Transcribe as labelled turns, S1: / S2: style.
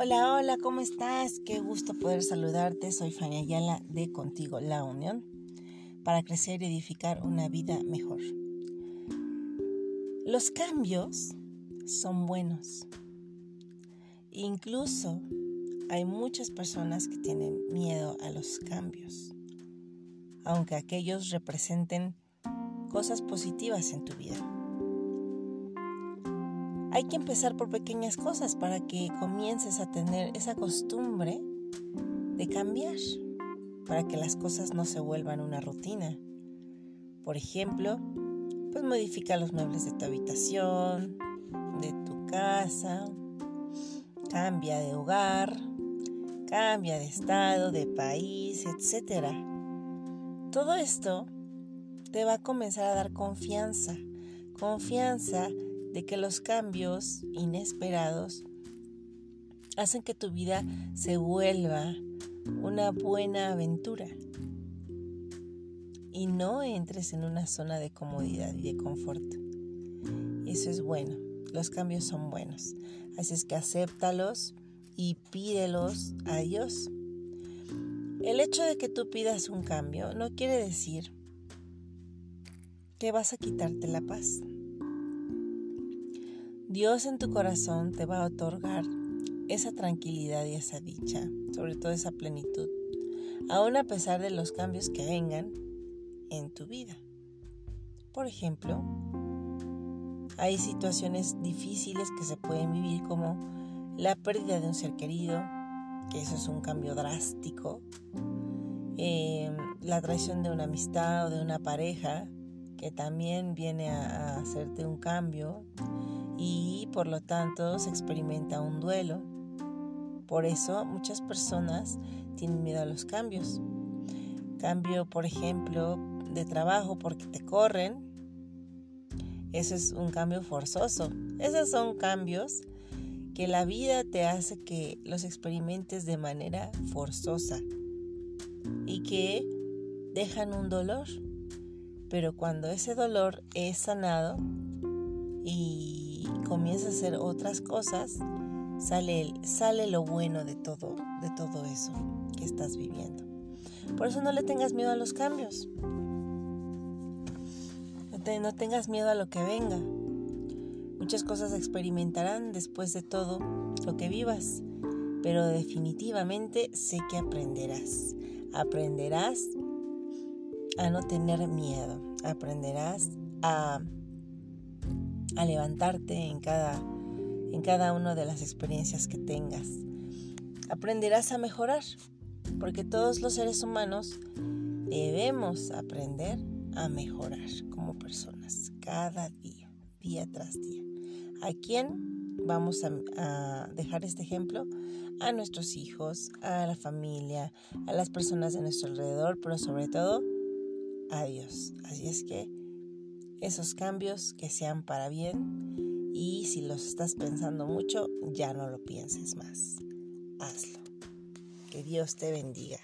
S1: Hola, hola, ¿cómo estás? Qué gusto poder saludarte. Soy Fania Ayala de Contigo La Unión para crecer y edificar una vida mejor. Los cambios son buenos. Incluso hay muchas personas que tienen miedo a los cambios, aunque aquellos representen cosas positivas en tu vida. Hay que empezar por pequeñas cosas para que comiences a tener esa costumbre de cambiar, para que las cosas no se vuelvan una rutina. Por ejemplo, pues modifica los muebles de tu habitación, de tu casa, cambia de hogar, cambia de estado, de país, etc. Todo esto te va a comenzar a dar confianza, confianza de que los cambios inesperados hacen que tu vida se vuelva una buena aventura y no entres en una zona de comodidad y de confort. Eso es bueno, los cambios son buenos, así es que acéptalos y pídelos a Dios. El hecho de que tú pidas un cambio no quiere decir que vas a quitarte la paz. Dios en tu corazón te va a otorgar esa tranquilidad y esa dicha, sobre todo esa plenitud, aun a pesar de los cambios que vengan en tu vida. Por ejemplo, hay situaciones difíciles que se pueden vivir como la pérdida de un ser querido, que eso es un cambio drástico, eh, la traición de una amistad o de una pareja, que también viene a hacerte un cambio, y por lo tanto se experimenta un duelo. Por eso muchas personas tienen miedo a los cambios. Cambio, por ejemplo, de trabajo porque te corren. Eso es un cambio forzoso. Esos son cambios que la vida te hace que los experimentes de manera forzosa y que dejan un dolor. Pero cuando ese dolor es sanado y comienza a hacer otras cosas, sale, sale lo bueno de todo, de todo eso que estás viviendo. Por eso no le tengas miedo a los cambios. No, no tengas miedo a lo que venga. Muchas cosas experimentarán después de todo lo que vivas, pero definitivamente sé que aprenderás. Aprenderás a no tener miedo. Aprenderás a a levantarte en cada, en cada una de las experiencias que tengas. Aprenderás a mejorar, porque todos los seres humanos debemos aprender a mejorar como personas, cada día, día tras día. ¿A quién vamos a, a dejar este ejemplo? A nuestros hijos, a la familia, a las personas de nuestro alrededor, pero sobre todo a Dios. Así es que esos cambios que sean para bien y si los estás pensando mucho, ya no lo pienses más. Hazlo. Que Dios te bendiga.